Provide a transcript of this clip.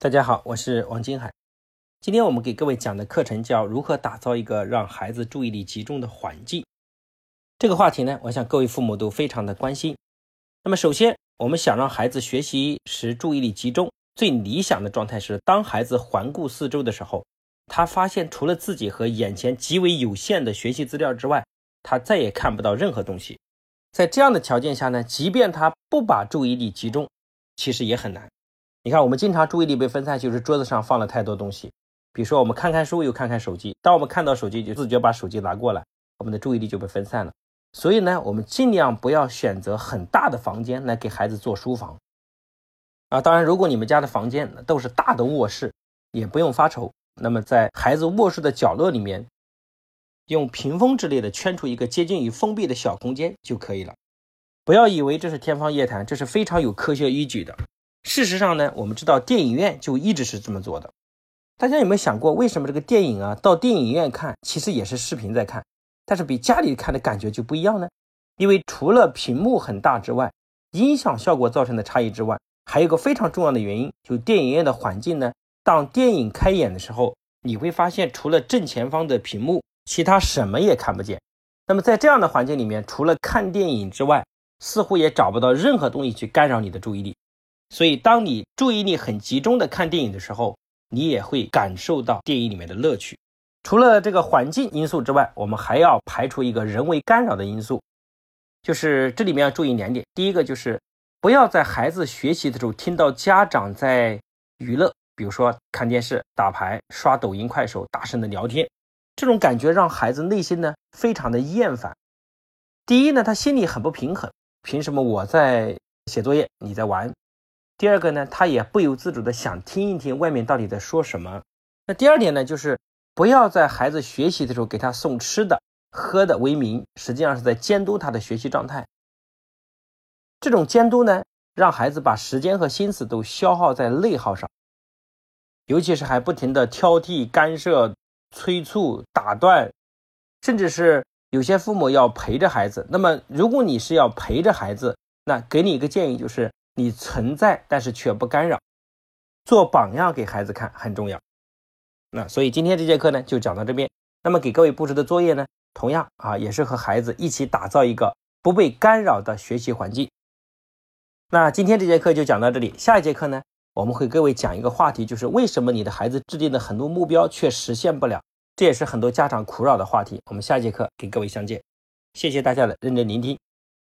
大家好，我是王金海。今天我们给各位讲的课程叫如何打造一个让孩子注意力集中的环境。这个话题呢，我想各位父母都非常的关心。那么，首先我们想让孩子学习时注意力集中，最理想的状态是，当孩子环顾四周的时候，他发现除了自己和眼前极为有限的学习资料之外，他再也看不到任何东西。在这样的条件下呢，即便他不把注意力集中，其实也很难。你看，我们经常注意力被分散，就是桌子上放了太多东西。比如说，我们看看书，又看看手机。当我们看到手机，就自觉把手机拿过来，我们的注意力就被分散了。所以呢，我们尽量不要选择很大的房间来给孩子做书房。啊，当然，如果你们家的房间都是大的卧室，也不用发愁。那么，在孩子卧室的角落里面，用屏风之类的圈出一个接近于封闭的小空间就可以了。不要以为这是天方夜谭，这是非常有科学依据的。事实上呢，我们知道电影院就一直是这么做的。大家有没有想过，为什么这个电影啊，到电影院看其实也是视频在看，但是比家里看的感觉就不一样呢？因为除了屏幕很大之外，音响效果造成的差异之外，还有一个非常重要的原因，就电影院的环境呢。当电影开演的时候，你会发现除了正前方的屏幕，其他什么也看不见。那么在这样的环境里面，除了看电影之外，似乎也找不到任何东西去干扰你的注意力。所以，当你注意力很集中的看电影的时候，你也会感受到电影里面的乐趣。除了这个环境因素之外，我们还要排除一个人为干扰的因素，就是这里面要注意两点。第一个就是不要在孩子学习的时候听到家长在娱乐，比如说看电视、打牌、刷抖音、快手、大声的聊天，这种感觉让孩子内心呢非常的厌烦。第一呢，他心里很不平衡，凭什么我在写作业，你在玩？第二个呢，他也不由自主的想听一听外面到底在说什么。那第二点呢，就是不要在孩子学习的时候给他送吃的、喝的为名，实际上是在监督他的学习状态。这种监督呢，让孩子把时间和心思都消耗在内耗上，尤其是还不停的挑剔、干涉、催促、打断，甚至是有些父母要陪着孩子。那么，如果你是要陪着孩子，那给你一个建议就是。你存在，但是却不干扰，做榜样给孩子看很重要。那所以今天这节课呢，就讲到这边。那么给各位布置的作业呢，同样啊，也是和孩子一起打造一个不被干扰的学习环境。那今天这节课就讲到这里，下一节课呢，我们会各位讲一个话题，就是为什么你的孩子制定的很多目标却实现不了，这也是很多家长苦恼的话题。我们下节课给各位相见，谢谢大家的认真聆听。